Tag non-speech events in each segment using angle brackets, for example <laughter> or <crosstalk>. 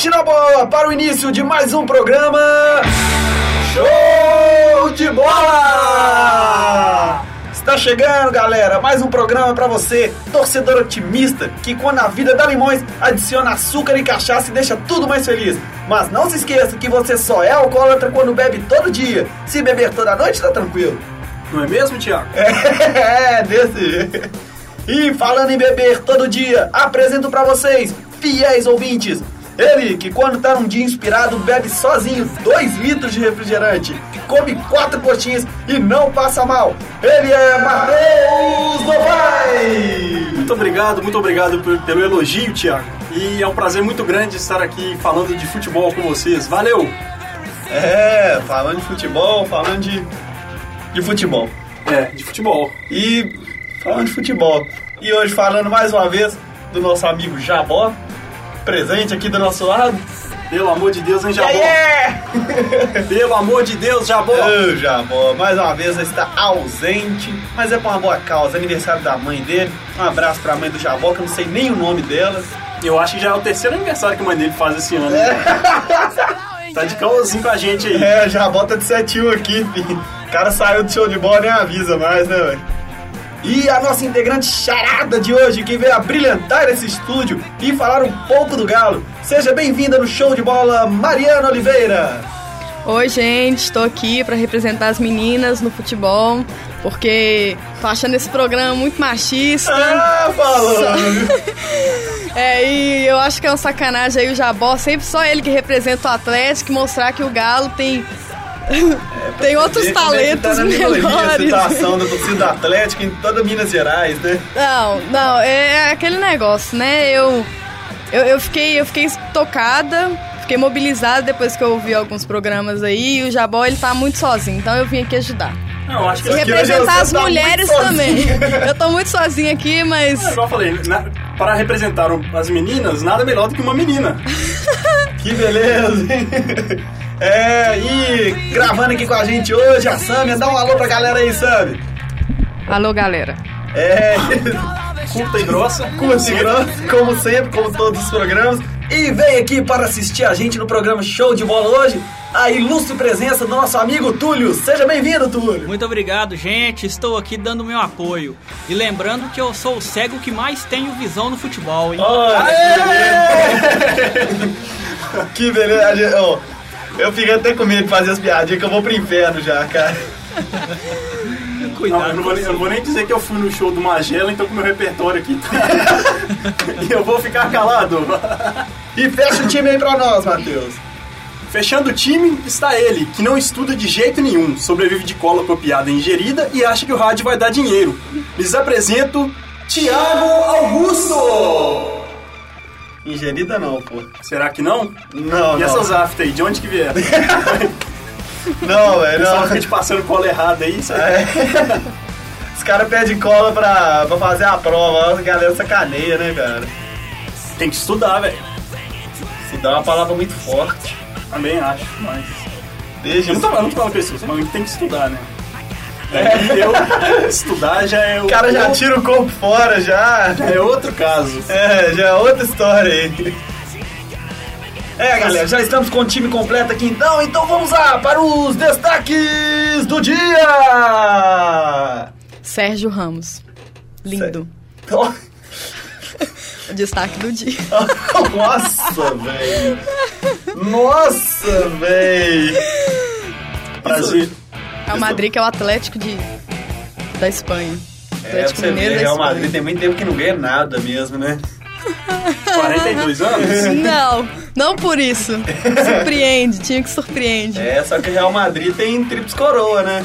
Encaixe na bola para o início de mais um programa. Show de bola! Está chegando, galera, mais um programa para você, torcedor otimista, que quando a vida dá limões, adiciona açúcar e cachaça e deixa tudo mais feliz. Mas não se esqueça que você só é alcoólatra quando bebe todo dia. Se beber toda noite, tá tranquilo. Não é mesmo, Tiago? <laughs> É, desse jeito. E falando em beber todo dia, apresento para vocês, fiéis ouvintes, ele que quando tá num dia inspirado bebe sozinho 2 litros de refrigerante, come quatro coxinhas e não passa mal. Ele é Matheus Novai! Muito obrigado, muito obrigado pelo elogio, Tiago. E é um prazer muito grande estar aqui falando de futebol com vocês. Valeu! É, falando de futebol, falando de, de futebol. É, de futebol. E falando de futebol. E hoje falando mais uma vez do nosso amigo Jabó, presente aqui do nosso lado. Pelo amor de Deus, hein, Jabó? Yeah, <laughs> yeah! Pelo amor de Deus, Jabó! Ô, Jabó, mais uma vez está ausente, mas é por uma boa causa, aniversário da mãe dele. Um abraço pra mãe do Jabó, que eu não sei nem o nome dela. Eu acho que já é o terceiro aniversário que a mãe dele faz esse ano. É. <laughs> Tá de calorzinho com a gente aí. É, Jabó tá de 7 aqui, filho. O cara saiu do show de bola nem avisa mais, né, velho? E a nossa integrante charada de hoje, que veio a brilhantar esse estúdio e falar um pouco do Galo. Seja bem-vinda no show de bola, Mariana Oliveira. Oi, gente, estou aqui para representar as meninas no futebol, porque tô achando esse programa muito machista. Ah, falando! <laughs> É, e eu acho que é uma sacanagem aí o Jabó, sempre só ele que representa o Atlético, mostrar que o Galo tem <laughs> tem outros é que talentos tá minoria A melhores. situação da torcida do Atlético em toda Minas Gerais, né? Não, não, é aquele negócio, né? Eu, eu, eu fiquei, eu fiquei tocada, fiquei mobilizada depois que eu ouvi alguns programas aí. E o Jabó, ele tá muito sozinho, então eu vim aqui ajudar. Não, acho que E hoje representar as tá mulheres sozinha. também. <laughs> Eu tô muito sozinha aqui, mas. Igual eu falei, na- para representar as meninas, nada melhor do que uma menina. <laughs> Que beleza, hein? É, e gravando aqui com a gente hoje, a Samia. Dá um alô pra galera aí, Samia. Alô, galera. É, <laughs> Curta e grossa. curte grosso, como sempre, como todos os programas. E vem aqui para assistir a gente no programa Show de Bola hoje, a ilustre presença do nosso amigo Túlio. Seja bem-vindo, Túlio. Muito obrigado, gente. Estou aqui dando meu apoio. E lembrando que eu sou o cego que mais tenho visão no futebol, hein? Olha, <laughs> que beleza. A gente- ó, eu fiquei até com medo de fazer as piadinhas que eu vou pro inferno já, cara. <laughs> Não, Cuidado. eu, não vou, nem- eu não vou nem dizer que eu fui no show do Magela, então com o meu repertório aqui. <laughs> e eu vou ficar calado. E fecha o time aí pra nós, Matheus. Fechando o time está ele, que não estuda de jeito nenhum, sobrevive de cola copiada e ingerida e acha que o rádio vai dar dinheiro. Lhes apresento Tiago Augusto! Ingerida não, pô. Será que não? Não, E não. essas aftas aí, de onde que vieram? <laughs> Não, velho, Só não. fica te passando cola errada aí, isso aí. É. <laughs> Os caras pedem cola pra, pra fazer a prova, a galera sacaneia, né, cara? tem que estudar, velho. Se dá uma palavra muito forte. Também acho, mas. Deixa Eu não tô, falando pessoas, mas tem que estudar, né? É, eu, estudar já é o. O cara já tira o corpo fora, já. É outro caso. É, já é outra história aí. É, galera, já estamos com o time completo aqui então, então vamos lá para os destaques do dia! Sérgio Ramos. Lindo. O destaque do dia. <laughs> Nossa, velho! Nossa, velho! Prazer. É o Madrid, que é o Atlético de, da Espanha. É, Atlético você vê, Mineiro Real. Madrid tem muito tempo que não ganha nada mesmo, né? <laughs> 42 anos? Não, não por isso. Surpreende, time que surpreende. É, só que Real Madrid tem trips coroa, né?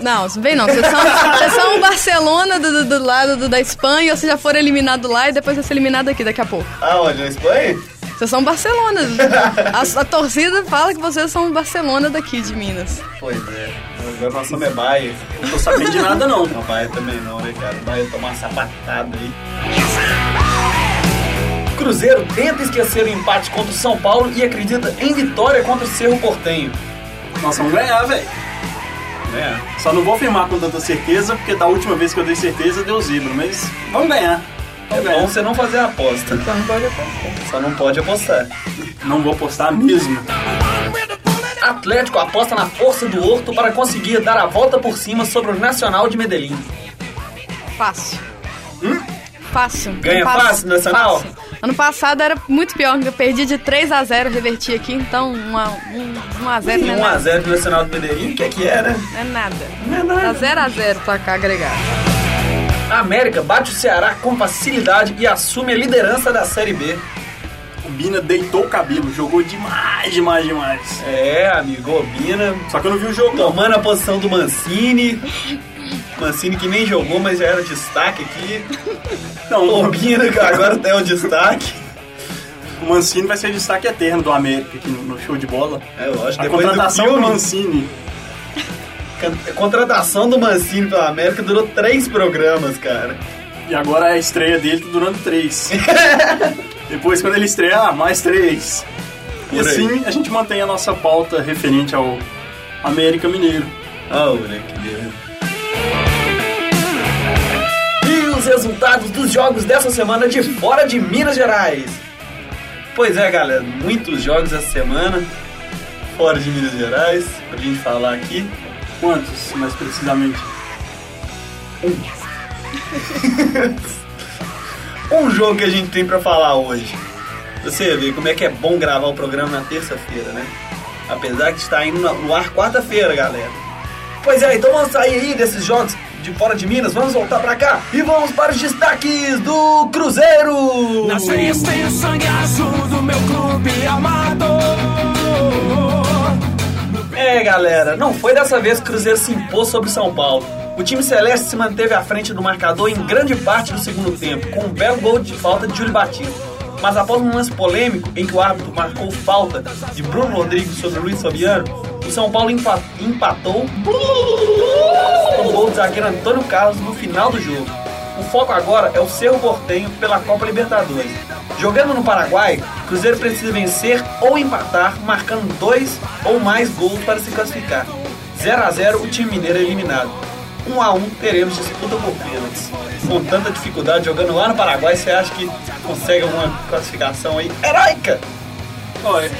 Não, vem não. Vocês são, vocês são o Barcelona do, do- do lado do- da Espanha, e vocês já foram eliminados lá e depois vai ser eliminado aqui daqui a pouco. Aonde? Na Espanha? Vocês são Barcelona. A, a torcida fala que vocês são Barcelona daqui de Minas. Pois é. Agora nós somos é Baia. Não tô sabendo de nada, não. Não, Baia também não, né, cara? Baia tomar uma sapatada aí. Cruzeiro tenta esquecer o empate contra o São Paulo e acredita em vitória contra o Cerro Portenho. Nós vamos ganhar, velho. É. Só não vou afirmar com tanta certeza, porque da última vez que eu dei certeza deu zebra, mas vamos ganhar. É bom você não fazer a aposta. Só não pode apostar. Só não pode apostar. Não vou postar mesmo. Atlético aposta na força do Horto para conseguir dar a volta por cima sobre o Nacional de Medellín. Fácil. Fácil. Ganha pass- fácil, Nacional? fácil. Ano passado era muito pior, eu perdi de 3 a 0 reverti aqui, então 1 a, 1 a 0 não é nada. 1x0 do Nacional de Medellín, o que é que é, né? Não é nada. Não é Tá nada. 0 a 0 placar agregado. A América bate o Ceará com facilidade e assume a liderança da Série B. O Bina deitou o cabelo, jogou demais, demais, demais. É, amigo, Obina Só que eu não vi o jogo, tomando a posição do Mancini. Mancini que nem jogou, mas já era destaque aqui. Não, o, Obina que <laughs> agora tem o destaque. o Mancini vai ser destaque eterno do América aqui no, no show de bola. É, lógico, A depois do contratação do filme, Mancini. A contratação do Mancini pela América durou três programas, cara. E agora a estreia dele tá durando três. <laughs> Depois, quando ele estrear, mais três. E Por aí. assim a gente mantém a nossa pauta referente ao América Mineiro. Oh, moleque. E os resultados dos jogos dessa semana de fora de Minas Gerais? Pois é, galera, muitos jogos essa semana fora de Minas Gerais, pra gente falar aqui. Quantos, mais precisamente? <laughs> Um jogo que a gente tem pra falar hoje. Você vê como é que é bom gravar o programa na terça-feira, né? Apesar que está indo no ar quarta-feira, galera. Pois é, então vamos sair aí desses jogos de fora de Minas, vamos voltar pra cá e vamos para os destaques do Cruzeiro! Nas sangue azul do meu clube amado. É, galera, não foi dessa vez que o Cruzeiro se impôs sobre São Paulo. O time celeste se manteve à frente do marcador em grande parte do segundo tempo, com um belo gol de falta de Júlio Batista. Mas após um lance polêmico em que o árbitro marcou falta de Bruno Rodrigues sobre Luiz Fabiano, o São Paulo empa- empatou com o gol do zagueiro Antônio Carlos no final do jogo. O foco agora é o Cerro Portenho pela Copa Libertadores. Jogando no Paraguai, o Cruzeiro precisa vencer ou empatar, marcando dois ou mais gols para se classificar. 0 a 0 o time mineiro é eliminado. 1 a 1 teremos disputa por pênaltis. Com tanta dificuldade jogando lá no Paraguai, você acha que consegue alguma classificação aí heróica? Olha,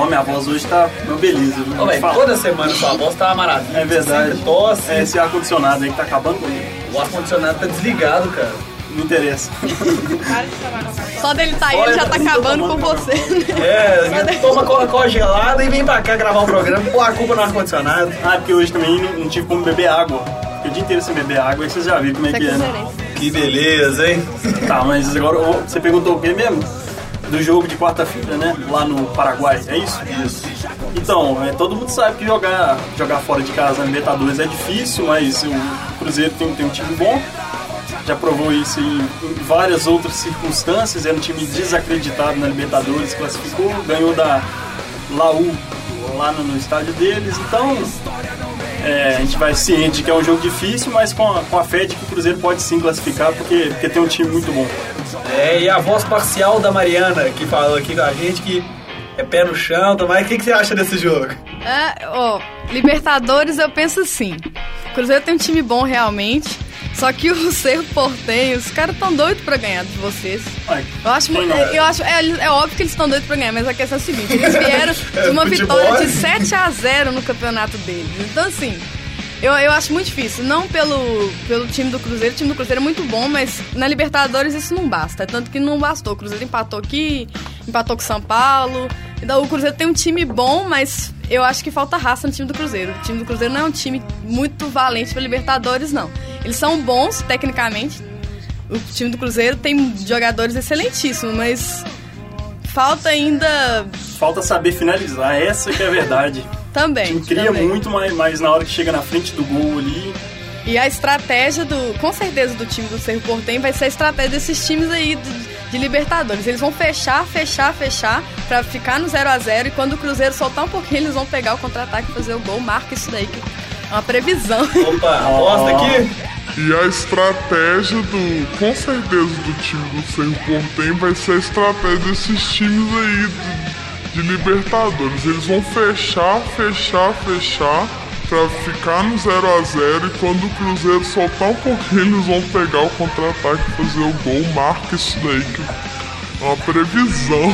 ó, minha voz hoje tá uma beleza. viu? Ô, véi, toda semana sua voz tá uma maravilha. É verdade. Sempre tosse. É esse ar-condicionado aí que tá acabando comigo. O ar-condicionado tá desligado, cara. Não interessa. <laughs> Só dele tá aí, ele já tá acabando com você. <laughs> É, toma Coca-Cola gelada e vem pra cá gravar o programa pôr a culpa no ar-condicionado. Ah, porque hoje também não, não tive como beber água. Fiquei o dia inteiro sem beber água, aí vocês já viram como é é que é. né? Que beleza, hein? Tá, mas agora ô, você perguntou o quê mesmo? Do jogo de quarta-feira, né? Lá no Paraguai, é isso? Isso. Então, é, todo mundo sabe que jogar, jogar fora de casa na Libertadores é difícil, mas o Cruzeiro tem, tem um time bom. Já provou isso em, em várias outras circunstâncias. Era um time desacreditado na Libertadores, classificou, ganhou da Laú lá no, no estádio deles. Então, é, a gente vai ciente de que é um jogo difícil, mas com a, com a fé de que o Cruzeiro pode sim classificar, porque, porque tem um time muito bom. É, e a voz parcial da Mariana, que falou aqui com a gente que é pé no chão, mas o que, que você acha desse jogo? É, ó, Libertadores eu penso assim. O Cruzeiro tem um time bom realmente. Só que o Cerro Portenho, os caras tão doidos pra ganhar de vocês. Eu acho, eu acho é, é óbvio que eles estão doidos pra ganhar, mas a questão é a seguinte: eles <laughs> vieram de uma É, vitória é de 7 a 0 no campeonato deles. Então, assim, eu, eu acho muito difícil. Não pelo, pelo time do Cruzeiro, o time do Cruzeiro é muito bom, mas na Libertadores isso não basta. É tanto que não bastou. O Cruzeiro empatou aqui, empatou com o São Paulo. Então, o Cruzeiro tem um time bom, mas eu acho que falta raça no time do Cruzeiro. O time do Cruzeiro não é um time muito valente pra Libertadores, não. Eles são bons, tecnicamente, o time do Cruzeiro tem jogadores excelentíssimos, mas falta ainda Falta saber finalizar, essa que é a verdade. <laughs> O também. time cria também. muito, mas, mas na hora que chega na frente do gol ali, E a estratégia do, com certeza, do time do Cerro Portem vai ser a estratégia desses times aí de, de Libertadores. Eles vão fechar, fechar, fechar pra ficar no 0 a 0 e quando o Cruzeiro soltar um pouquinho, eles vão pegar o contra-ataque e fazer o gol. Marca isso daí que é uma previsão. Opa, aposta aqui. E a estratégia do. Com certeza do time do Cerro Portem vai ser a estratégia desses times aí de, de Libertadores. Eles vão fechar, fechar, fechar pra ficar no 0 a 0 e quando o Cruzeiro soltar um pouquinho, eles vão pegar o contra-ataque e fazer o gol. Marca isso daí que é uma previsão.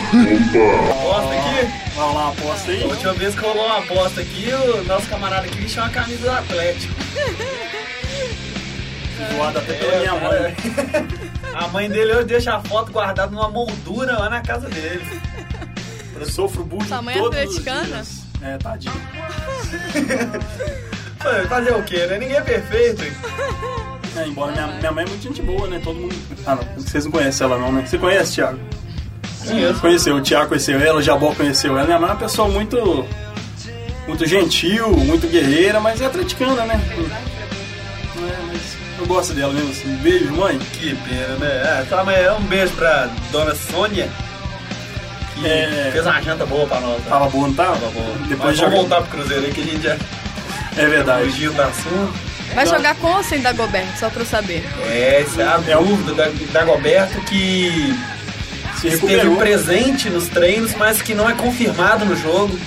Aposta aqui. Vamos lá, aposta aí. A última vez que rolou uma aposta aqui, o nosso camarada aqui vestiu uma camisa do Atlético. <laughs> Zoado até pela minha mãe. A mãe dele hoje deixa a foto guardada numa moldura lá na casa dele. Eu sofro bullying Sua mãe é todos os atleticana? dias. É, tadinho. <laughs> Pô, Fazer o quê, né? Ninguém é perfeito. É, embora minha, minha mãe é muito gente boa, né? Todo mundo... Ah, não. Vocês não conhecem ela não, né? Você conhece, Thiago? Conheço. Conheceu, o Thiago conheceu ela, o Jabó conheceu ela. Minha mãe é uma pessoa muito... Muito gentil, muito guerreira, mas é atleticana, né? É, eu gosto dela mesmo assim. Beijo, mãe. Que pena, né? Ah, tá, mas é um beijo pra dona Sônia. Que É. fez uma janta boa pra nós. né? Tava bom, não tava? Tava boa. Depois Mas joga... vamos voltar pro Cruzeiro aí que a gente já É verdade. fugiu do assunto. Vai jogar com ou sem Dagoberto, só pra eu saber. É, essa é a É dúvida da, da Goberto que Se esteve presente nos treinos, mas que não é confirmado no jogo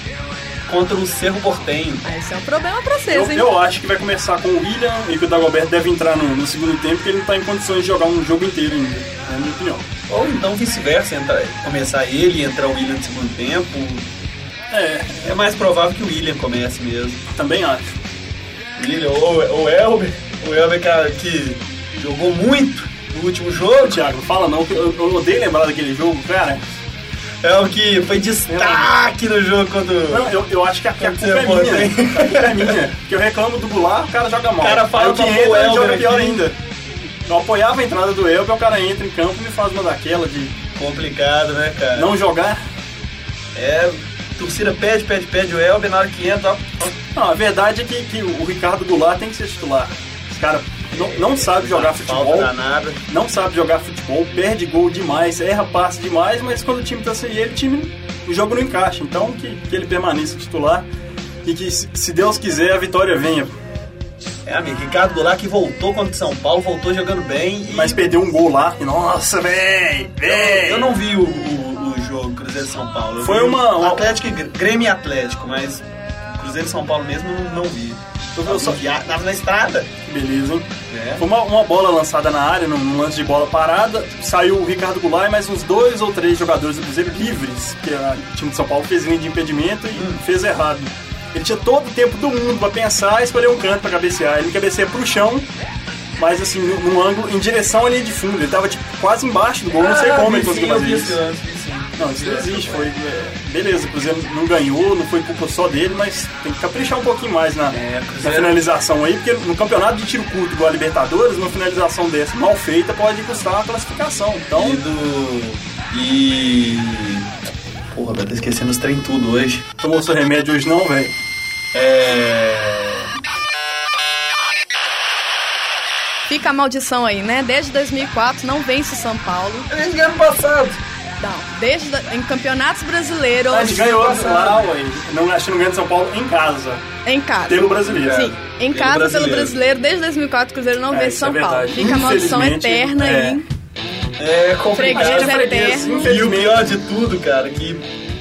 contra o Cerro Portenho. Ah, esse é um problema pra Eu, vocês, hein? eu acho que vai começar com o William e que o Dagoberto deve entrar no, no segundo tempo, porque ele não tá em condições de jogar um jogo inteiro ainda. É a minha opinião. Ou então vice-versa, entrar- começar ele e entrar o William no segundo tempo. É, É mais provável que o William comece mesmo. também acho. William ou o Elber. O Elber, cara, que jogou muito no último jogo. Thiago, não fala não, que eu, eu odeio lembrar daquele jogo, cara. É o que foi destaque no jogo contra o... Não, eu, eu acho que a, que a Quando culpa é minha. A culpa é minha. Porque eu reclamo do Goulart, o cara joga mal. O cara fala Aí o que entra, ele joga pior aqui. ainda. Eu apoiava a entrada do Elber, o cara entra em campo e me faz uma daquela de Complicado, né, cara? não jogar. É, torcida pede, pede, pede o Elber, na hora que entra, ó, Não, a verdade é que, que o Ricardo Goulart tem que ser titular. Esse cara não, não sabe jogar futebol. não sabe jogar futebol, perde gol demais, erra passe demais, mas quando o time tá sem ele, o time, o jogo não encaixa. Então que, que ele permaneça titular e que, se Deus quiser, a vitória venha. É, amigo, Ricardo Goulart que voltou contra o São Paulo, voltou jogando bem. E Mas perdeu um gol lá, nossa, véi, eu, véi. eu não vi o, o, o jogo Cruzeiro São Paulo. Eu Foi uma- Atlético, Gr- Grêmio Atlético, mas Cruzeiro São Paulo mesmo não, não vi. Eu só- tava na estrada. Beleza, hein? É. Foi uma, uma bola lançada na área, num, lance de bola parada. Saiu o Ricardo Goulart e mais uns dois ou três jogadores do Cruzeiro livres, que o time de São Paulo fez linha de impedimento e fez errado. Ele tinha todo o tempo do mundo pra pensar e escolher um canto pra cabecear. Ele cabeceia pro chão, mas assim, num, ângulo em direção à linha de fundo. Ele tava tipo, quase embaixo do gol, não sei Ah, como ele conseguiu fazer isso. Não, isso não existe. Foi, beleza, o Cruzeiro não ganhou, não foi culpa só dele, mas tem que caprichar um pouquinho mais na, É, na finalização aí, porque no campeonato de tiro curto igual a Libertadores, uma finalização dessa mal feita pode custar a classificação. Então, E do. E. Porra, vai tô esquecendo os trem tudo hoje. tomou seu remédio hoje não, velho? É. Fica a maldição aí, né? Desde 2004 não vence o São Paulo. Ganhou ano passado. Não, desde da- em campeonatos brasileiros A gente ganhou lá, ué. Não, acho que não ganha de São Paulo em casa, em casa. pelo brasileiro. Sim, em Pelo casa brasileiro. pelo brasileiro, desde 2004 o Cruzeiro não É, vence isso é São Paulo. Fica a maldição eterna é. aí. É complicado. Freguês é eterno. E o pior de tudo, cara, que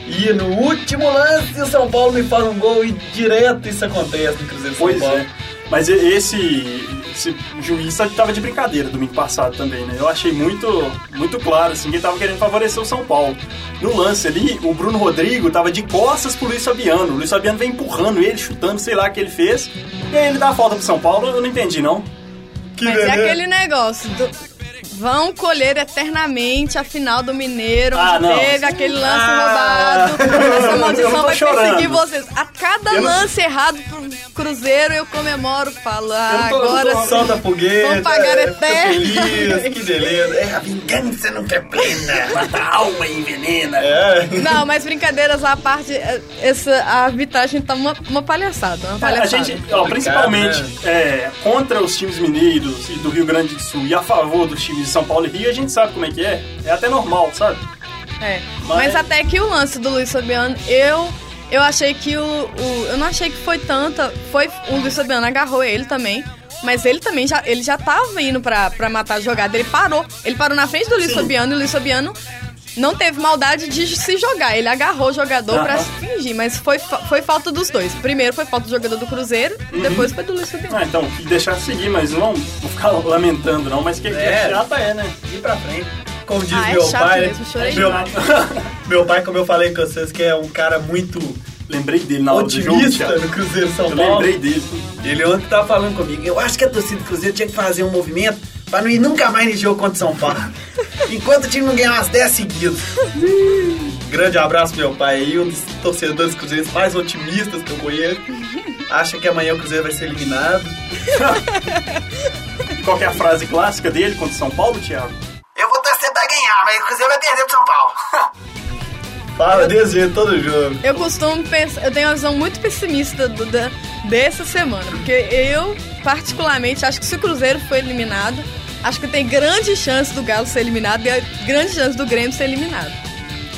ia no último lance e o São Paulo me faz um gol e direto isso acontece no Cruzeiro São Pois Paulo. é. Mas esse, esse juiz tava de brincadeira domingo passado também, né? Eu achei muito, muito claro, assim, que ele tava querendo favorecer o São Paulo. No lance ali, o Bruno Rodrigo tava de costas pro Luiz Fabiano. O Luiz Fabiano vem empurrando ele, chutando, sei lá o que ele fez. E aí ele dá a falta pro São Paulo, eu não entendi, não. Que Mas é aquele negócio do- Vão colher eternamente a final do Mineiro, Ah, onde não. teve aquele lance Ah. roubado. Essa <laughs> Eu não maldição vai perseguir chorando. vocês. A cada Eu não- lance errado pro Cruzeiro, eu comemoro, falo, ah, Eu não tô- eu não agora tô- sim. Solta foguete. Vamos pagar é, eterno. feliz, que <laughs> beleza. É, a vingança nunca é plena. Mata a alma e envenena. É. Não, mas brincadeiras à parte, é, essa a arbitragem tá uma, uma palhaçada, uma A palhaçada. gente, ó, principalmente né? é, contra os times mineiros e do Rio Grande do Sul e a favor dos times de São Paulo e Rio, a gente sabe como é que é. É até normal, sabe? É. Mas- Mas... até que o lance do Luiz Fabiano, eu eu achei que o, o- eu não achei que foi tanta, foi o Luiz Fabiano agarrou ele também, mas ele também já ele já tava indo pra, pra matar a jogada, ele parou, ele parou na frente do Luiz Fabiano e o Luiz Fabiano não teve maldade de se jogar. Ele agarrou o jogador pra se fingir, mas foi, foi falta dos dois. Primeiro foi falta do jogador do Cruzeiro, depois foi do Luiz Fabiano. Ah, então, deixar seguir, mas não vou ficar lamentando, não. Mas que que é, É. chata é, né? Ir pra frente. Como diz Ah, é meu chato pai, mesmo, chorei meu, <laughs> meu pai, como eu falei com vocês, que é um cara muito Lembrei dele na hora do jogo, otimista no Cruzeiro São Eu Paulo. lembrei dele. Ele ontem tava falando comigo, eu acho que a torcida do Cruzeiro tinha que fazer um movimento pra não ir nunca mais nesse jogo contra o São Paulo. <laughs> Enquanto o time não ganhar umas 10 seguidas. Grande abraço, meu pai aí, um dos torcedores cruzeiros mais otimistas que eu conheço. Acha que amanhã o Cruzeiro vai ser eliminado. <laughs> Qual que é a frase clássica dele contra o São Paulo, Thiago? Eu vou torcer pra ganhar, mas o Cruzeiro vai perder pro São Paulo. <laughs> Fala desse jeito todo jogo. Eu costumo pensar, eu tenho uma visão muito pessimista do- da, dessa semana, porque eu, particularmente, acho que se o Cruzeiro for eliminado, acho que tem grande chance do Galo ser eliminado e grande chance do Grêmio ser eliminado.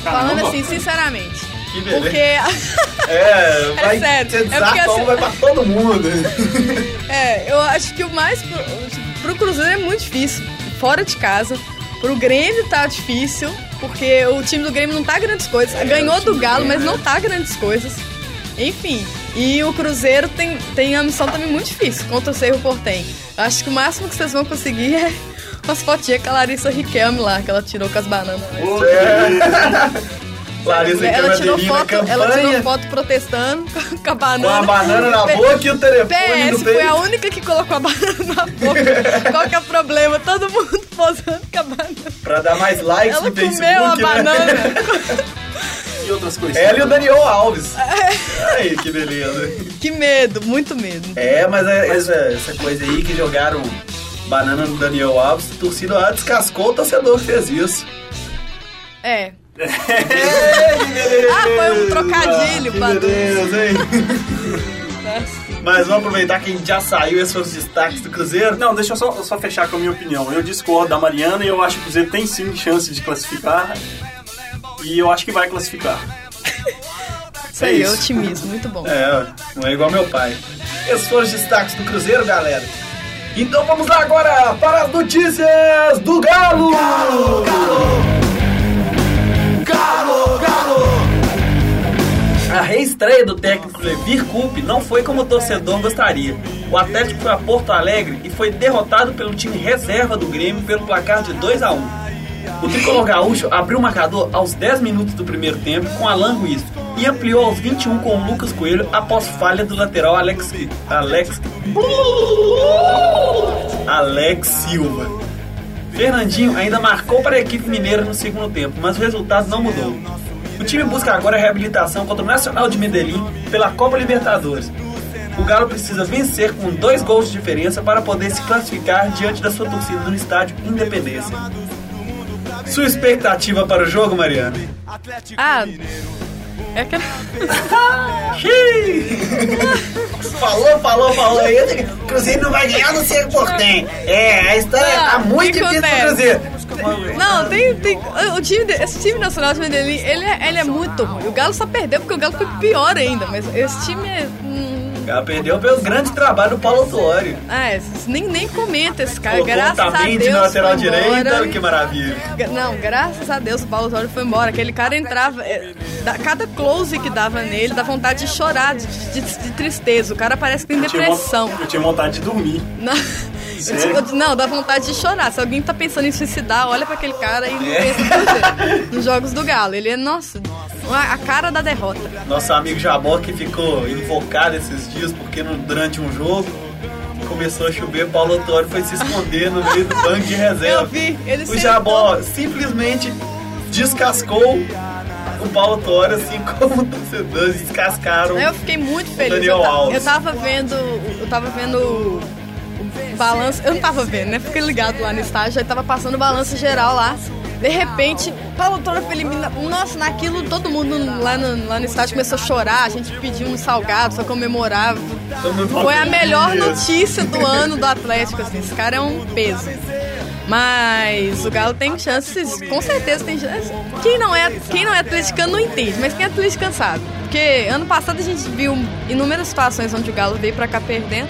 Falando Caramba. assim, sinceramente. Que beleza. Porque. <laughs> É, vai sério, ser é porque assim- vai pra todo mundo. <laughs> É, eu acho que o mais pro, pro Cruzeiro é muito difícil, fora de casa. Pro Grêmio tá difícil, porque o time do Grêmio não tá grandes coisas. É, Ganhou do Galo, mas não tá grandes coisas. Enfim, e o Cruzeiro tem, tem a missão também muito difícil contra o Cerro Portem. Acho que o máximo que vocês vão conseguir é umas fotinhas com a Larissa Riquelme lá, que ela tirou com as bananas. <laughs> Larissa ela, Ela tirou foto, ela tirou foto protestando <laughs> com a banana. com a banana na boca e o telefone no PS foi a única que colocou a banana na boca. <laughs> Qual que é o problema? Todo mundo posando com a banana. Pra dar mais likes Ela no Facebook, comeu a né? banana. E outras coisas. Ela e o Daniel Alves. <laughs> É. Aí, que beleza. Que medo, muito medo. É, mas, é- essa, essa coisa aí que jogaram banana no Daniel Alves, a torcida lá descascou o torcedor que fez isso. É. <laughs> ah, foi um trocadilho, hein? Mas vamos aproveitar que a gente já saiu, esses foram os destaques do Cruzeiro. Não, deixa eu só, só fechar com a minha opinião. Eu discordo da Mariana e eu acho que o Cruzeiro tem sim chance de classificar. E eu acho que vai classificar. <laughs> Isso aí, é otimismo, muito bom. É, não é igual meu pai. Esses foram os destaques do Cruzeiro, galera. Então vamos lá agora para as notícias do Galo! Galo, galo. A reestreia do técnico Levir Coupe não foi como o torcedor gostaria. O Atlético foi a Porto Alegre e foi derrotado pelo time reserva do Grêmio pelo placar de 2 a 1 O tricolor gaúcho abriu o marcador aos 10 minutos do primeiro tempo com Alan Ruiz e ampliou aos 21 com o Lucas Coelho após falha do lateral Alex Alex Alex Silva. Fernandinho ainda marcou para a equipe mineira no segundo tempo, mas o resultado não mudou. O time busca agora a reabilitação contra o Nacional de Medellín pela Copa Libertadores. O Galo precisa vencer com dois gols de diferença para poder se classificar diante da sua torcida no estádio Independência. Sua expectativa para o jogo, Mariana? Ah, é que... <laughs> falou, falou, falou aí. O Cruzeiro não vai ganhar no Cerro Portem. É, a história Ah, tá muito que difícil pro acontece? Cruzeiro. Não, tem, tem. O time, de- esse time nacional de Medellín, ele é, ele é muito ruim. O Galo só perdeu porque o Galo foi pior ainda, mas esse time é. hum, Perdeu pelo grande trabalho do Paulo Tuori. é, nem, nem comenta esse cara. Colocou graças a Otamendi Deus. na lateral direita, que maravilha. Não, graças a Deus o Paulo Torre foi embora. Aquele cara entrava. é, da- cada close que dava nele dá vontade de chorar, de, de- de tristeza. O cara parece que tem Eu tinha depressão. Eu tinha vontade de dormir. Não, Sério? eu digo- não, dá vontade de chorar. Se alguém tá pensando em suicidar, olha pra aquele cara e não pensa em. Nos jogos do Galo. Ele é, nossa, a cara da derrota. Nosso amigo Jabó que ficou invocado esses dias porque durante um jogo começou a chover, Paulo Autório foi se esconder no meio do banco de reserva. Eu vi, ele O Jabó simplesmente descascou o Paulo Autório, assim como torcedores descascaram. Eu fiquei muito feliz. Daniel eu, Alves. eu tava vendo. Eu tava vendo balanço. Eu não tava vendo, né? Fiquei ligado lá no estágio, aí tava passando balanço geral lá. De repente, Paulo Toro foi eliminado. Nossa, naquilo todo mundo lá no, lá no estádio começou a chorar. A gente pediu um salgado, foi comemorar. Foi a melhor notícia do ano do Atlético, assim. Esse cara é um peso. Mas o Galo tem chances, com certeza tem chances. Quem não é, quem não é atleticano não entende, mas quem é atleticano sabe. Porque ano passado a gente viu inúmeras situações onde o Galo veio pra cá perdendo.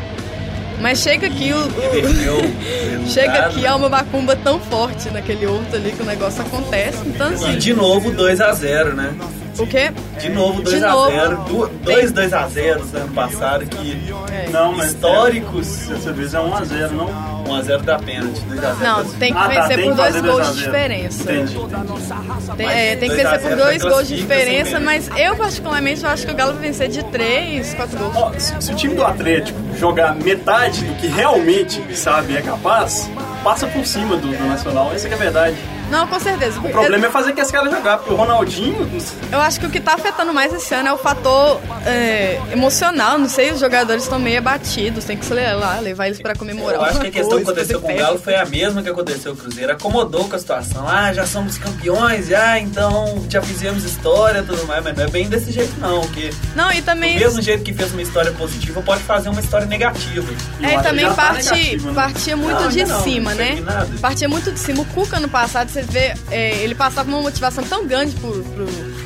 Mas chega aqui o. <laughs> chega aqui há uma macumba tão forte naquele horto ali que o negócio acontece. Então, E assim. de novo 2x0, né? O quê? De novo De 2x0. novo. Dois 2x0 do ano passado que É. Não, mas históricos. Dessa vez é 1x0, não? 1x0 da pênalti. 2x0. Não, tem que Ah, tá, vencer tem por dois gols 2 a de 0. diferença. Entendi. Tem, Mas é, tem que 2 a vencer por 0 dois gols de diferença, mas eu particularmente eu acho que o Galo vai vencer de 3, 4 gols. Ó, se, se o time do Atlético jogar metade do que realmente sabe e é capaz, passa por cima do, do Nacional. Essa que é a verdade. Não, com certeza. O problema é fazer que esse cara jogar, porque o Ronaldinho. Eu acho que o que tá afetando mais esse ano é o fator é, emocional. Não sei, os jogadores estão meio abatidos. Tem que lá, levar eles pra comemorar. Eu acho que a questão que aconteceu com o Galo foi a mesma que aconteceu com o Cruzeiro. Acomodou com a situação. Ah, já somos campeões, já, então já fizemos história e tudo mais. Mas não é bem desse jeito, não. Porque Não, e do também. mesmo jeito que fez uma história positiva, pode fazer uma história negativa. eu É, e também já tá parte, negativo, né? partia muito Não, de não, cima, não né? Partia muito de cima. O Cuca, no passado, você vê, é, ele passava uma motivação tão grande pro,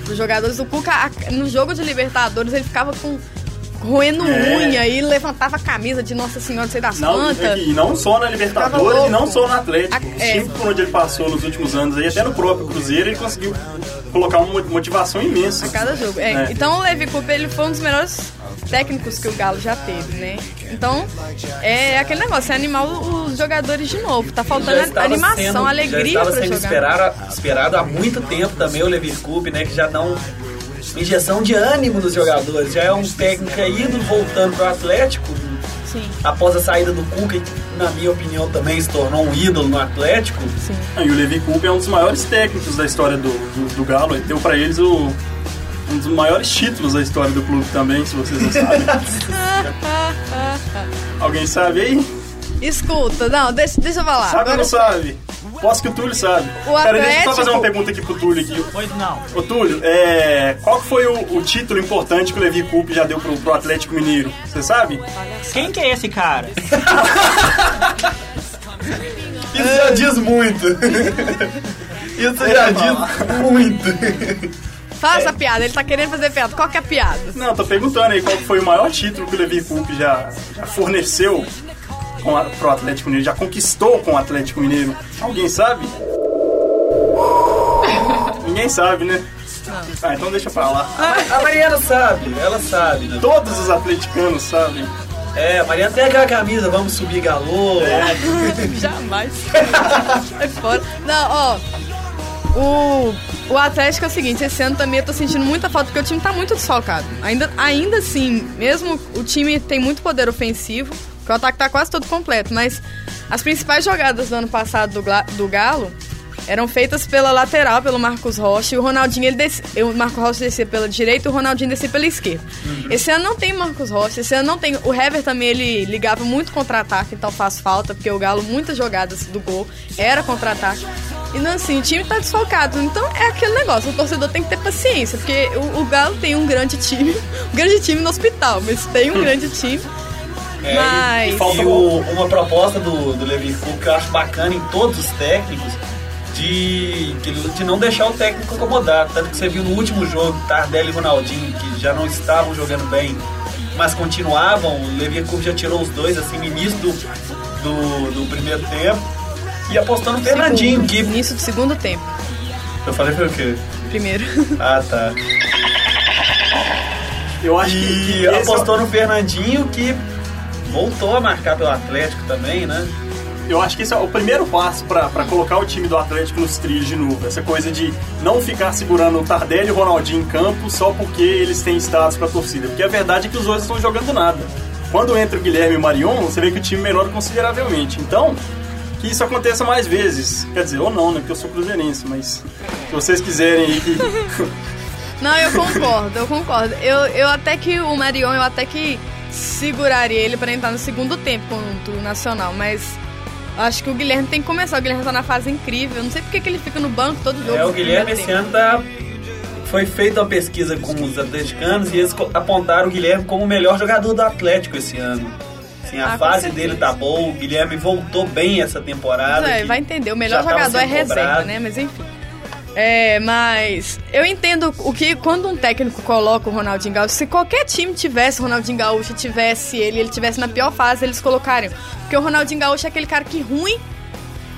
pros jogadores. O Cuca, no jogo de Libertadores, ele ficava com roendo É. unha e levantava a camisa de Nossa Senhora, não sei das Não, quantas. e não só na Libertadores e não só no Atlético. A- O é. time por onde ele passou nos últimos anos, aí, até no próprio Cruzeiro, ele conseguiu colocar uma motivação imensa. A cada jogo. É, É. Então o Levi Cooper ele foi um dos melhores técnicos que o Galo já teve, né? Então é aquele negócio, é animar os jogadores de novo. Tá faltando animação, sendo- alegria já estava sendo jogar. esperado, esperado há muito tempo também o Levir Coupe, né? Que já dá um injeção de ânimo nos jogadores. Já é um técnico ídolo voltando pro Atlético. Sim, Após a saída do Cuca, que, na minha opinião, também se tornou um ídolo no Atlético. sim. Ah, E o Levi Coupe é um dos maiores técnicos da história do, do, do Galo. Ele deu pra eles o, um dos maiores títulos da história do clube também, se vocês não sabem. <laughs> Alguém sabe aí? Escuta, não, deixa, deixa eu falar. Sabe ou não sabe? Posso que o Túlio sabe. O Pera, deixa eu só Atlético- fazer uma pergunta aqui pro Túlio aqui. Pois não. Ô Túlio, é, qual que foi o, o título importante que o Levi Coupe já deu pro, pro Atlético Mineiro? Você sabe? Quem que é esse cara? <laughs> Isso já diz muito. <laughs> Isso já diz muito. faça a piada, ele tá querendo fazer piada. Qual que é a piada? Não, tô perguntando aí qual foi o maior título que o Levi Coupe já, já forneceu com a, pro Atlético Mineiro, já conquistou com o Atlético Mineiro. Alguém sabe? <laughs> Ninguém sabe, né? Ah, então deixa pra lá. A Mariana sabe, ela sabe, né? Todos os atleticanos sabem. É, a Mariana tem aquela camisa, vamos subir galô. <laughs> Jamais. Sai fora. Não, ó. O, o Atlético é o seguinte, esse ano também eu tô sentindo muita falta, porque o time tá muito desfalcado. Ainda, ainda assim, mesmo o time tem muito poder ofensivo, que o ataque tá quase todo completo, mas as principais jogadas do ano passado do, do Galo eram feitas pela lateral, pelo Marcos Rocha, e o Ronaldinho, ele desce, o Marcos Rocha descia pela direita e o Ronaldinho descia pela esquerda. Esse ano não tem Marcos Rocha, esse ano não tem. O Hever também, ele ligava muito contra-ataque, então faz falta, porque o Galo, muitas jogadas do gol era contra-ataque. E não, assim, o time tá desfalcado. Então é aquele negócio, o torcedor tem que ter paciência, porque o, o Galo tem um grande time, <laughs> um grande time no hospital, mas tem um <laughs> grande time. É, Mas- e, e o- uma proposta do, do Levi Coupe que eu acho bacana em todos os técnicos de, de não deixar o técnico incomodar. Tanto que você viu no último jogo, Tardelli e Ronaldinho, que já não estavam jogando bem, mas continuavam. O Levi Coupe já tirou os dois assim no início do, do, do primeiro tempo. E apostou no Fernandinho, que. Início do segundo tempo, Eu falei foi o quê? primeiro. <laughs> Ah, tá. Eu acho que E é apostou no Fernandinho, que voltou a marcar pelo Atlético também, né? Eu acho que esse é o primeiro passo pra pra colocar o time do Atlético nos trilhos de novo. Essa coisa de não ficar segurando o Tardelli e o Ronaldinho em campo só porque eles têm status pra torcida. Porque a verdade é que os dois não estão jogando nada. Quando entra o Guilherme e o Marion, você vê que o time melhora consideravelmente. Então, que isso aconteça mais vezes. Quer dizer, ou não, né? Porque eu sou cruzeirense, mas se vocês quiserem aí que. <laughs> Não, eu concordo, eu concordo. Eu, eu até que o Marion, eu até que seguraria ele pra entrar no segundo tempo contra o Nacional, mas acho que o Guilherme tem que começar. O Guilherme tá na fase incrível. Não sei porque que ele fica no banco todo jogo. É, o Guilherme esse ano tá. Foi feita uma pesquisa com os atleticanos e eles apontaram o Guilherme como o melhor jogador do Atlético esse ano. Assim, a Ah, fase dele tá boa, o Guilherme voltou bem essa temporada. É, vai entender, o melhor jogador é reserva, né? Mas enfim. É, mas eu entendo o que quando um técnico coloca o Ronaldinho Gaúcho, se qualquer time tivesse o Ronaldinho Gaúcho, tivesse ele, ele tivesse na pior fase, eles colocariam. Porque o Ronaldinho Gaúcho é aquele cara que ruim,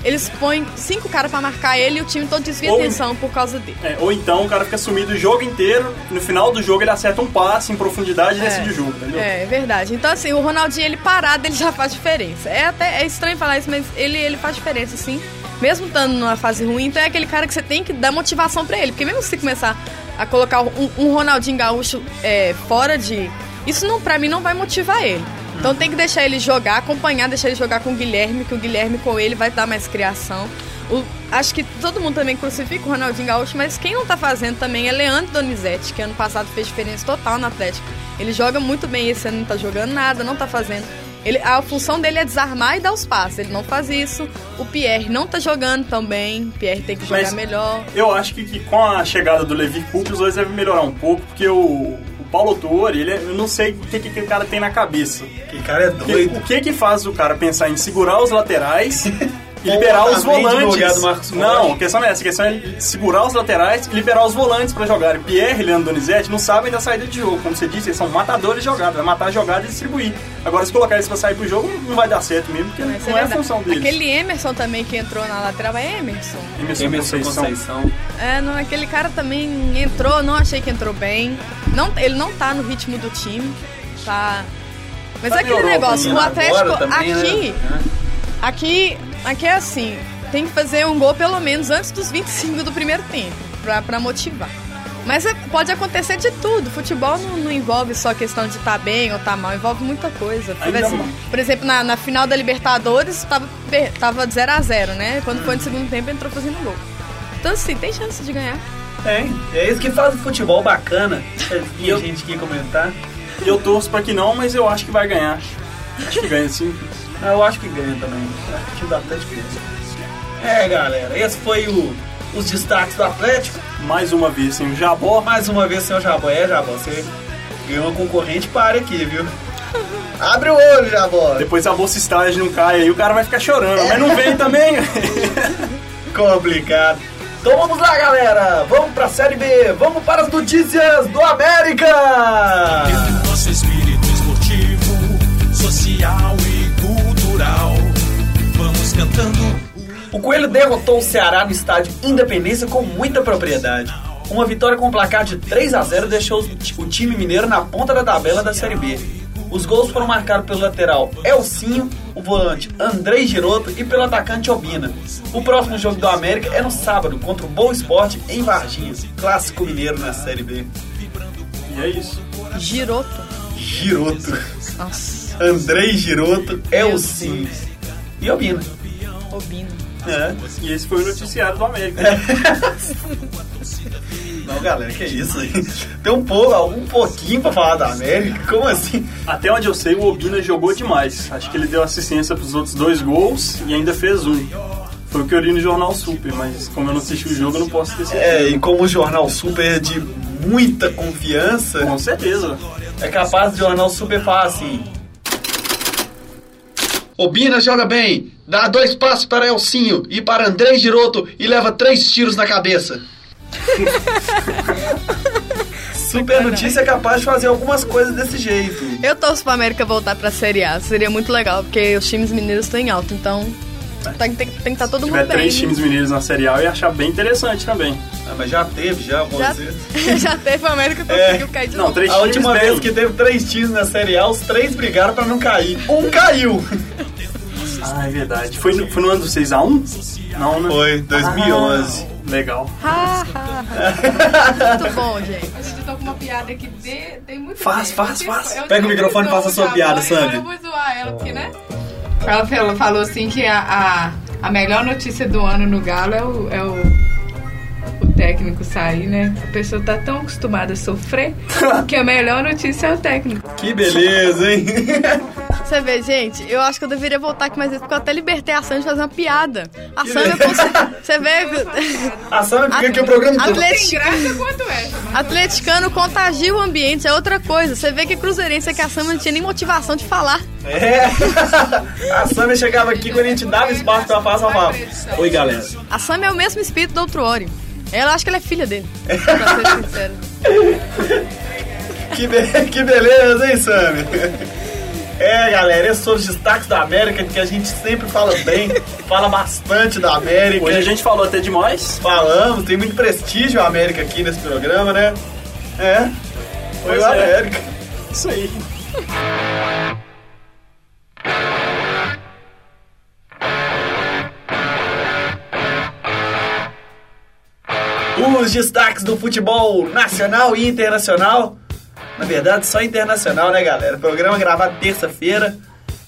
eles põem cinco caras pra marcar ele e o time todo desvia Ou- atenção por causa dele. É, ou então o cara fica sumido o jogo inteiro, no final do jogo ele acerta um passe em profundidade e decide o jogo, entendeu? É, é verdade. Então, assim, o Ronaldinho, ele parado, ele já faz diferença. É até é estranho falar isso, mas ele, ele faz diferença, sim. Mesmo estando numa fase ruim, então é aquele cara que você tem que dar motivação pra ele. Porque mesmo se começar a colocar um, um Ronaldinho Gaúcho é, fora de... Isso, não, pra mim, não vai motivar ele. Então tem que deixar ele jogar, acompanhar, deixar ele jogar com o Guilherme, que o Guilherme com ele vai dar mais criação. O- acho que todo mundo também crucifica o Ronaldinho Gaúcho, mas quem não tá fazendo também é Leandro Donizete, que ano passado fez diferença total no Atlético. Ele joga muito bem, esse ano não tá jogando nada, não tá fazendo. Ele, a função dele é desarmar e dar os passes. Ele não faz isso. O Pierre não tá jogando também. O Pierre tem que jogar Mas- melhor. Eu acho que, que com a chegada do Levi Coupe, os dois devem melhorar um pouco, porque o, o Paulo Autor, ele é- eu não sei o que, que aquele cara tem na cabeça. Que cara é O que, doido. o que que faz o cara pensar em segurar os laterais <laughs> e liberar os volantes? não, a questão não é essa. A questão é segurar os laterais e liberar os volantes pra jogarem. Pierre e Leandro Donizete não sabem da saída de jogo. Como você disse, eles são matadores de jogada. Vai matar a jogada e distribuir. Agora, se colocar eles pra sair pro jogo, não vai dar certo mesmo, porque Mas não é a função deles. Aquele Emerson também que entrou na lateral é Emerson. Emerson Emerson Conceição. Conceição. É, não, aquele cara também entrou, não achei que entrou bem. Não, ele não tá no ritmo do time. Tá. Mas Tá é aquele Europa negócio, o Atlético também, né? aqui, aqui, é assim, tem que fazer um gol pelo menos antes dos 25 do primeiro tempo, pra, pra motivar. Mas é- pode acontecer de tudo. Futebol não, não envolve só questão de estar bem ou estar mal, envolve muita coisa. Por Ainda exemplo, mais. por exemplo, na, na final da Libertadores, tava, per- tava de 0 a 0 né? Quando foi no segundo tempo, entrou fazendo gol. Então, assim, tem chance de ganhar. Tem. É isso que faz o futebol bacana. <laughs> E eu- a gente aqui comentar. Eu torço pra que não, mas eu acho que vai ganhar. Acho que ganha sim. Ah, Eu acho que ganha também. Acho que o time do Atlético ganha. É, galera. Esse foi o, os destaques do Atlético. Mais uma vez, sem o Jabó. Mais uma vez, seu Jabó. É, Jabó, você ganhou uma concorrente para aqui, viu? Abre o olho, Jabó. Depois a bolsa estágio não cai aí, o cara vai ficar chorando. Mas não vem também. <laughs> Complicado. Então vamos lá, galera. Vamos pra Série B. Vamos para as notícias do América. Nosso espírito esportivo, social. Vamos cantando O Coelho derrotou o Ceará no estádio Independência com muita propriedade. Uma vitória com placar de 3 a 0 deixou o time mineiro na ponta da tabela da Série B. Os gols foram marcados pelo lateral Elcinho, o volante Andrei Giroto e pelo atacante Obina. O próximo jogo do América é no sábado contra o Boa Esporte em Varginha, clássico mineiro na Série B. E é isso. Giroto. Giroto, Nossa, Andrei Giroto, Elcinho e Obina. Obino. É. E esse foi o noticiário do América. <laughs> Não, galera, que isso aí? Tem um pouco, um pouquinho pra falar da América? Como assim? Até onde eu sei, o Obina jogou demais. Acho que ele deu assistência pros outros dois gols e ainda fez um. Foi o que eu li no Jornal Super, mas como eu não assisti o jogo, eu não posso ter certeza. É, e como o Jornal Super é de muita confiança, Com certeza. é capaz do Jornal Super falar assim... Obina joga bem, dá dois passos para Elcinho e para André Giroto e leva três tiros na cabeça. <laughs> Super Notícia é capaz de fazer algumas coisas desse jeito. Eu torço pra América voltar pra Série A. Seria muito legal, porque os times mineiros estão em alta, então tem, tem, tem que estar todo Se mundo tiver bem. três times mineiros na Série A, eu ia achar bem interessante também. Ah, mas já teve, já, Já, <laughs> já teve a América É. conseguiu cair de Não, novo. três A última times vez que teve três times na Série A, os três brigaram pra não cair. Um caiu. <laughs> Ah, é verdade. Foi no, foi no ano do 6x1? Não, né? Foi, 2011. Ah, legal. Ha, ha, ha. Muito <laughs> bom, gente. A gente tá com uma piada que de- tem muito Faz, tempo. faz, faz. eu Pega o microfone e faça a sua piada, Sandy. Eu vou zoar ela, porque, né? Ela falou, falou assim que a, a, a melhor notícia do ano no Galo é o, é o, o técnico sair, né? A pessoa tá tão acostumada a sofrer <laughs> que a melhor notícia é o técnico. Que beleza, hein? <laughs> Você vê, gente, eu acho que eu deveria voltar aqui mais vezes, porque eu até libertei a Sandy de fazer uma piada. A Sandy, eu consigo... Você vê... A Sandra fica aqui o programa todo. Essa, mas atleticano contagia o ambiente, é outra coisa. Você vê que cruzeirense é que a Sam não tinha nem motivação de falar. É. <laughs> A Sandra chegava aqui quando a gente dava espaço pra falar, falava. Oi, galera. A Sam é o mesmo espírito do outro Ori. Ela acho que ela é filha dele. <laughs> pra ser sincero. Que, be- que beleza, hein, Sammy? É, galera, esses são os destaques da América, que a gente sempre fala bem, <laughs> fala bastante da América. Hoje a gente falou até demais. Falamos, tem muito prestígio a América aqui nesse programa, né? É, foi a é. América. Isso aí. Os destaques do futebol nacional e internacional. Na verdade, só internacional, né, galera? Programa gravado terça-feira.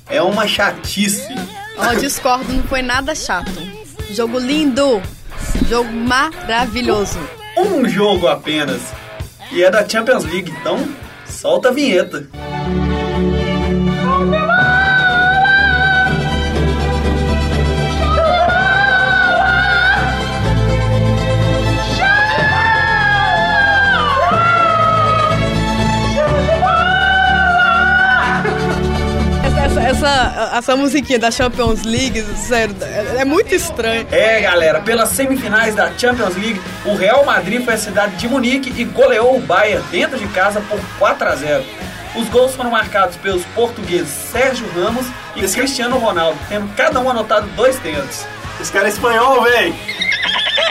É uma chatice. Ó, discordo, não foi nada chato. Jogo lindo. Jogo maravilhoso. Um jogo apenas. E é da Champions League, então solta a vinheta. Essa, essa, musiquinha da Champions League, sério, é, é muito estranho. É, galera, pelas semifinais da Champions League, o Real Madrid foi à cidade de Munique e goleou o Bayern dentro de casa por 4 a 0. Os gols foram marcados pelos portugueses Sérgio Ramos e Cristiano Ronaldo, tendo cada um anotado dois tentos. Esse cara é espanhol, velho.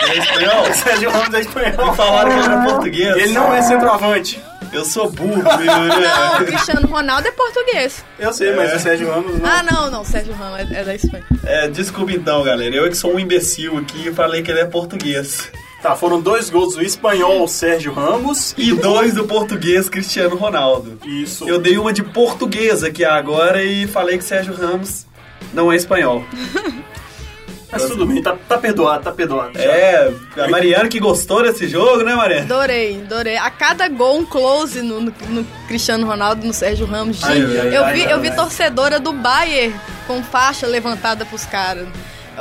É espanhol? <laughs> Sérgio Ramos é espanhol. Me falaram que ele era português. Ele não é centroavante. Eu sou burro? <laughs> Não, o Cristiano Ronaldo é português. Eu sei, mas o Sérgio Ramos não. Ah, não, não, Sérgio Ramos é, é da Espanha. É, desculpa então, galera. Eu é que sou um imbecil aqui e falei que ele é português. Tá, foram dois gols do espanhol Sérgio Ramos. E dois do português Cristiano Ronaldo. Isso. Eu dei uma de português aqui agora e falei que Sérgio Ramos não é espanhol. <laughs> Mas tudo bem, tá, tá perdoado, tá perdoado. É, a Mariana que gostou desse jogo, né, Mariana? Adorei, adorei. A cada gol, um close no, no- no Cristiano Ronaldo, no Sérgio Ramos. Ai, eu, ai, vi, ai, eu vi ai. torcedora do Bayern com faixa levantada pros caras.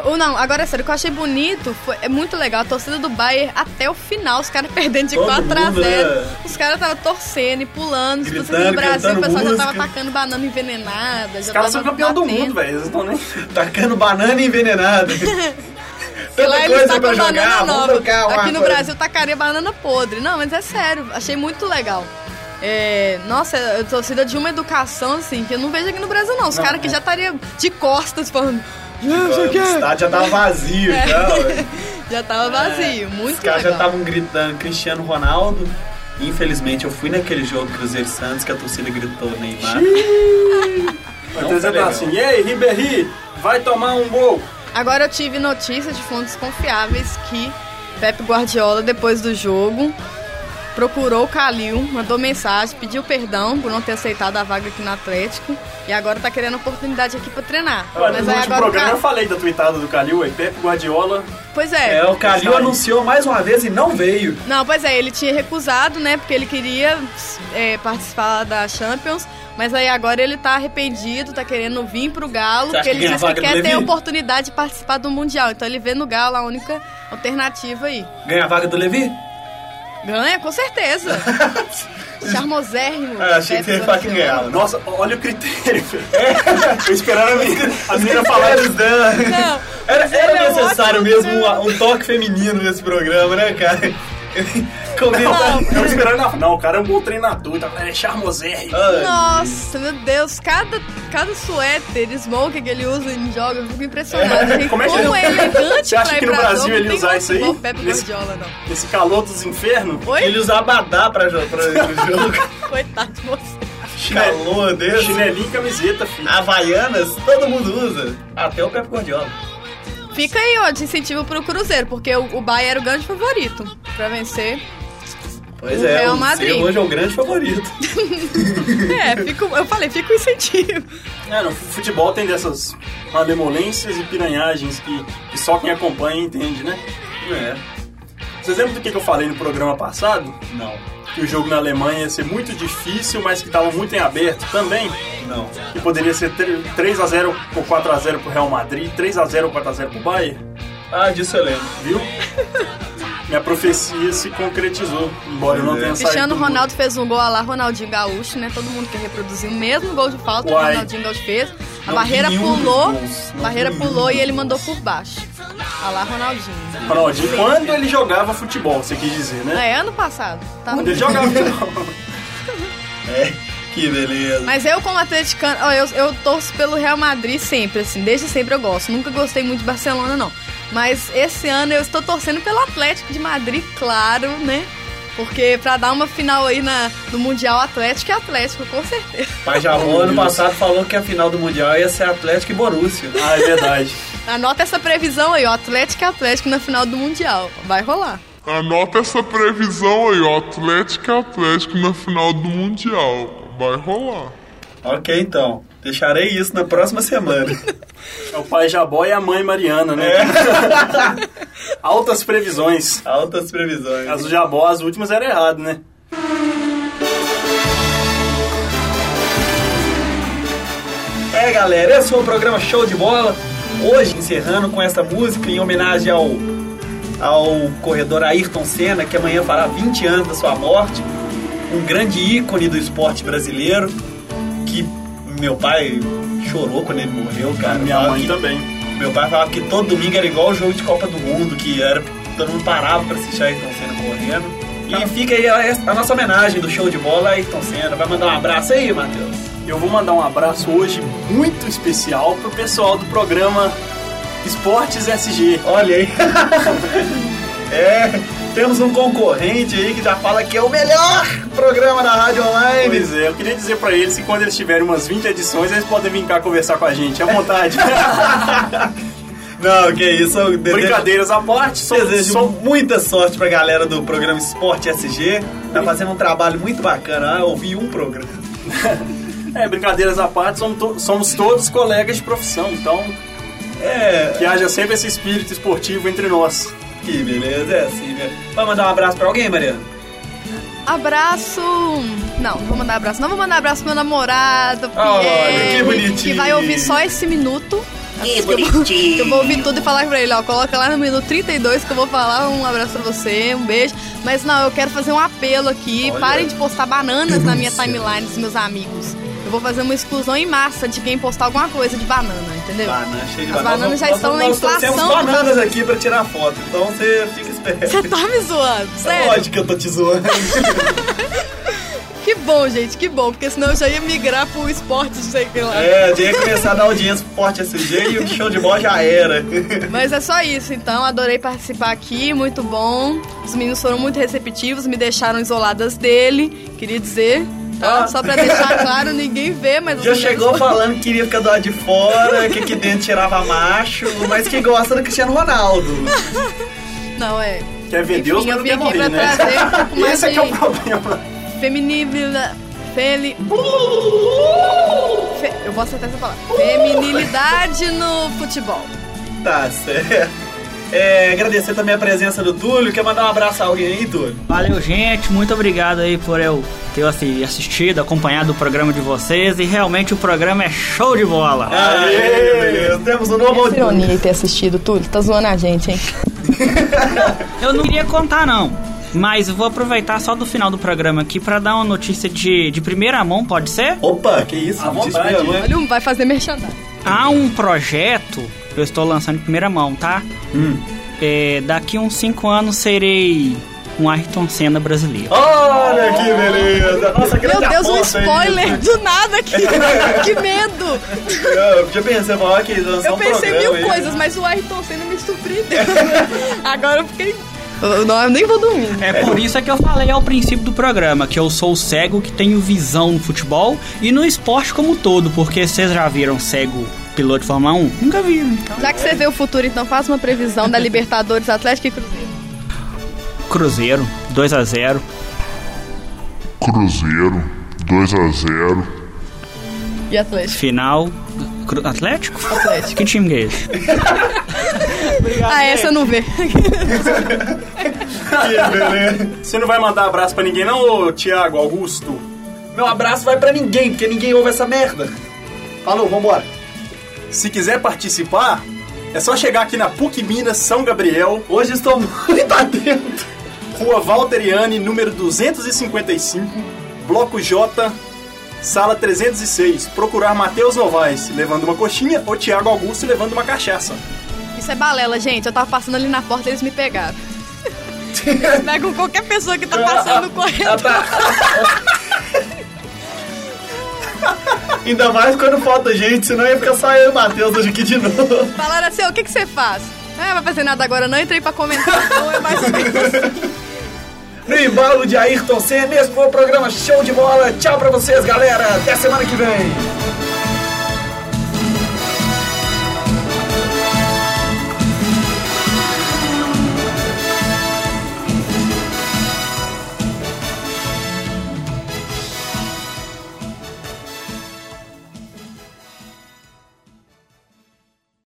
Ou não, agora é sério, o que eu achei bonito foi, é muito legal. A torcida do Bayern até o final, os caras <laughs> perdendo de Todo 4 a mundo, 0 né? Os caras estavam torcendo e pulando. Gritando, no Brasil, o pessoal já tava música. atacando banana envenenada. Os já caras são tava campeão do batendo. mundo, velho. Eles estão nem. <laughs> Tacando banana envenenada. <laughs> E lá Tanta eles coisa pra jogar, nova. trocar uma Aqui no coisa. Brasil tacaria banana podre. Não, mas é sério, achei muito legal. É, nossa, a torcida de uma educação, assim, que eu não vejo aqui no Brasil, não. Os caras que é. já estariam de costas falando. "Ah, isso O é-" estádio já tava vazio, É. já, ué. <laughs> Já tava vazio, muito Os caras já estavam gritando Cristiano Ronaldo. Infelizmente, eu fui naquele jogo Cruzeiro Santos que a torcida gritou Neymar. Vai Não dizer foi legal. assim, e aí, Ribéry, vai tomar um gol. Agora eu tive notícias de fontes confiáveis que Pepe Guardiola, depois do jogo, procurou o Calil, mandou mensagem, pediu perdão por não ter aceitado a vaga aqui no Atlético e agora tá querendo oportunidade aqui pra treinar. Olha, Mas no aí último programa eu Ca- falei da tweetada do Calil, aí Pepe Guardiola. Pois é. É, o Calil anunciou mais uma vez e não veio. Não, pois é, ele tinha recusado, né? Porque ele queria é, participar da Champions. Mas aí agora ele tá arrependido, tá querendo vir pro Galo, porque ele que a que quer ter a oportunidade de participar do Mundial. Então ele vê no Galo a única alternativa aí. Ganha a vaga do Levi? Ganha, com certeza. <laughs> Charmosérrimo. Ah, achei que você ia falar que ganhava. Nossa, olha o critério, velho. <laughs> Eu esperando a menina, a menina falar. Critérios dela. Não, Era, era é necessário mesmo um, um toque feminino nesse programa, né, cara? <laughs> Comenta. Eu esperando a. Não, o cara é um bom treinador, tá? é charmosérrimo. Ah, Nossa, meu Deus, cada, cada suéter, smoke que ele usa em jogos, eu fico impressionado. gente. Como é que Como ele- é <laughs> elegante Você acha pra que no pra Brasil jogo, ele não usar outro isso aí? Pepe Nesse- Guardiola, não. Esse calor dos infernos. Oi? Ele usa abadá pra, jo- pra o jogo. <laughs> Coitado de você. Calor desse. Chinelinho e camiseta, filho. Havaianas, todo mundo usa. Até o Pepe Guardiola. Fica aí, ó, de incentivo pro Cruzeiro, porque o, o Bahia era o grande favorito pra vencer. Pois O é, Real o Madrid. hoje é o grande favorito. <laughs> É, fica, eu falei, fica o incentivo. É, no futebol tem dessas malemolências e piranhagens que, que só quem acompanha entende, né? É. Vocês lembram do que, que eu falei no programa passado? Não, Que o jogo na Alemanha ia ser muito difícil, mas que estava muito em aberto também. não. Que poderia ser 3x0 ou 4x0 pro Real Madrid, 3x0 ou 4x0 pro Bayern, Ah, disso eu lembro. viu? Minha profecia se concretizou, embora eu não tenha saído. Cristiano. Ronaldo fez um gol a lá Ronaldinho Gaúcho, né? Todo mundo quer reproduzir o mesmo gol de falta que o Uai. Ronaldinho Gaúcho fez. A Não barreira pulou, barreira pulou e ele mandou por baixo. A lá Ronaldinho. Ronaldinho, quando ele jogava futebol, você quis dizer, né? É, ano passado. Tá Quando ele jogava <laughs> futebol. <laughs> É, que beleza. Mas eu, como atleticano, ó, eu, eu torço pelo Real Madrid sempre, assim, desde sempre eu gosto. Nunca gostei muito de Barcelona, não. Mas esse ano eu estou torcendo pelo Atlético de Madrid, claro, né? Porque pra dar uma final aí na, no Mundial Atlético é Atlético, com certeza. Pai Jamon ano passado falou que a final do Mundial ia ser Atlético e Borussia. Ah, é verdade. <laughs> Anota essa previsão aí, ó. Atlético e Atlético na final do Mundial. Vai rolar. Anota essa previsão aí, ó. Atlético e Atlético na final do Mundial. Vai rolar. Ok, então. Deixarei isso na próxima semana. É o pai Jabó e a mãe Mariana, né? <laughs> Altas previsões. Altas previsões. As do Jabó, as últimas eram erradas, né? É, galera, esse foi o programa Show de Bola. Hoje, encerrando com essa música em homenagem ao, ao corredor Ayrton Senna, que amanhã fará 20 anos da sua morte. Um grande ícone do esporte brasileiro, meu pai chorou quando ele morreu, cara. Minha mãe que- também. Meu pai falava que todo domingo era igual o jogo de Copa do Mundo, que era todo mundo parava pra assistir a Ayrton Senna correndo. E fica aí a, a nossa homenagem do show de bola a Ayrton Senna. Vai mandar um abraço aí, Matheus? Eu vou mandar um abraço hoje muito especial pro pessoal do programa Esportes SG. Olha aí. <laughs> é, temos um concorrente aí que já fala que é o melhor programa da Rádio Online. Pois é, eu queria dizer pra eles que quando eles tiverem umas 20 edições, eles podem vir cá conversar com a gente, à vontade. <laughs> Não, que isso. eu desejo- Brincadeiras à parte, sou, Desejo sou muita sorte pra galera do programa Esporte SG. Tá fazendo um trabalho muito bacana. Eu ouvi um programa. <laughs> É, brincadeiras à parte, somos, to- somos todos colegas de profissão, então É, que haja sempre esse espírito esportivo entre nós. Que beleza, é assim, né? Vai mandar um abraço pra alguém, Mariana? Abraço. Não, não vou mandar abraço. Não vou mandar abraço pro meu namorado, Olha, Pierre, que bonitinho. Que vai ouvir só esse minuto. Que Eu vou- bonitinho. <laughs> Eu vou ouvir tudo e falar pra ele, ó, coloca lá no minuto 32 que eu vou falar um abraço pra você, um beijo. Mas não, eu quero fazer um apelo aqui. Olha. Parem de postar bananas na minha timeline dos meus amigos. Eu vou fazer uma exclusão em massa de quem postar alguma coisa de banana, entendeu? Banana, cheio de As banana. bananas já Nós- estão nós, na nós inflação por bananas causa- aqui pra tirar foto, então você fica esperto. Você tá me zoando, sério? Lógico que eu tô te zoando. <laughs> Que bom, gente, que bom, porque senão eu já ia migrar pro esporte, não sei o que lá. É, tinha que começar a dar audiência pro Forte SG e o show de bola já era. <laughs> Mas é só isso, então. Adorei participar aqui, muito bom. Os meninos foram muito receptivos, me deixaram isoladas dele, queria dizer. Tá? Ah. Só pra deixar claro, ninguém vê, mas as Já chegou falando que queria ficar do lado de fora, que aqui dentro tirava macho, mas que gosta do Cristiano Ronaldo. <laughs> Não, é. Quer ver Enfim, Deus, mas não quer morrer, né? um <laughs> Esse é que é o problema. Feminilidade. Feli... Fe- Eu vou acertar essa palavra. Feminilidade no futebol. Tá certo. É, agradecer também a presença do Túlio. Quer mandar um abraço a alguém aí, Túlio? Valeu, gente. Muito obrigado aí por eu ter assim, assistido, acompanhado o programa de vocês. E realmente o programa é show de bola. Aê, beleza. Temos um novo Essa ironia ter assistido, Túlio. Tá zoando a gente, hein? <laughs> Eu não queria contar, não. Mas eu vou aproveitar só do final do programa aqui pra dar uma notícia de, de primeira mão, pode ser? Opa, que isso? À vontade. Olha, vai fazer merchandising. Há um projeto eu estou lançando em primeira mão, tá? Hum. É, daqui uns 5 anos serei um Ayrton Senna brasileiro. Olha que beleza. Nossa, grande Meu Deus, um aposta aí. spoiler do nada aqui. <laughs> que medo! Eu já pensei, falar que Eu um pensei mil aí. coisas, mas o Ayrton Senna me surpreendeu. <laughs> Agora eu fiquei. Eu, não, eu nem vou dormir. É por isso é que eu falei ao princípio do programa que eu sou cego que tenho visão no futebol e no esporte como um todo, porque vocês já viram cego piloto de Fórmula 1? Nunca viram. Então. Já que você vê o futuro, então faça uma previsão da Libertadores Atlético e Cruzeiro. Cruzeiro, 2 a 0 Cruzeiro 2 a 0 E Atlético. Final. Cru- Atlético? Atlético. Que time que é esse? Ah, essa não vê. Você não vai mandar abraço pra ninguém, não, ô Thiago Augusto? Meu abraço vai pra ninguém, porque ninguém ouve essa merda. Falou, vambora. Se quiser participar, é só chegar aqui na PUC Minas São Gabriel, Hoje estou muito <laughs> atento. Rua Valteriane, número 255, Bloco J, Sala 306. Procurar Matheus Novaes levando uma coxinha ou Thiago Augusto levando uma cachaça. Isso é balela, gente. Eu tava passando ali na porta e eles me pegaram. <laughs> Eles pegam qualquer pessoa que tá passando <laughs> correndo. Ainda mais quando falta gente, senão ia ficar só eu e o Matheus hoje aqui de novo. Falaram assim, o que, que você faz? Ah, vai fazer nada agora não, entrei pra comentar. Não, é mais ou menos assim. No embalo de Ayrton Senna, esse foi o programa Show de Bola. Tchau pra vocês, galera. Até semana que vem.